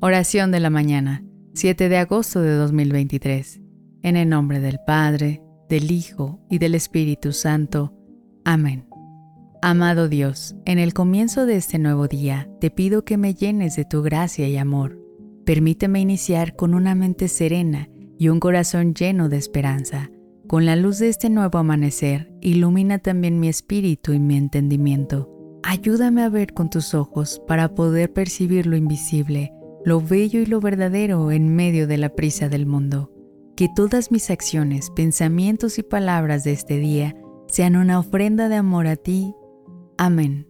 Oración de la mañana, 7 de agosto de 2023. En el nombre del Padre, del Hijo y del Espíritu Santo. Amén. Amado Dios, en el comienzo de este nuevo día, te pido que me llenes de tu gracia y amor. Permíteme iniciar con una mente serena y un corazón lleno de esperanza. Con la luz de este nuevo amanecer, ilumina también mi espíritu y mi entendimiento. Ayúdame a ver con tus ojos para poder percibir lo invisible lo bello y lo verdadero en medio de la prisa del mundo. Que todas mis acciones, pensamientos y palabras de este día sean una ofrenda de amor a ti. Amén.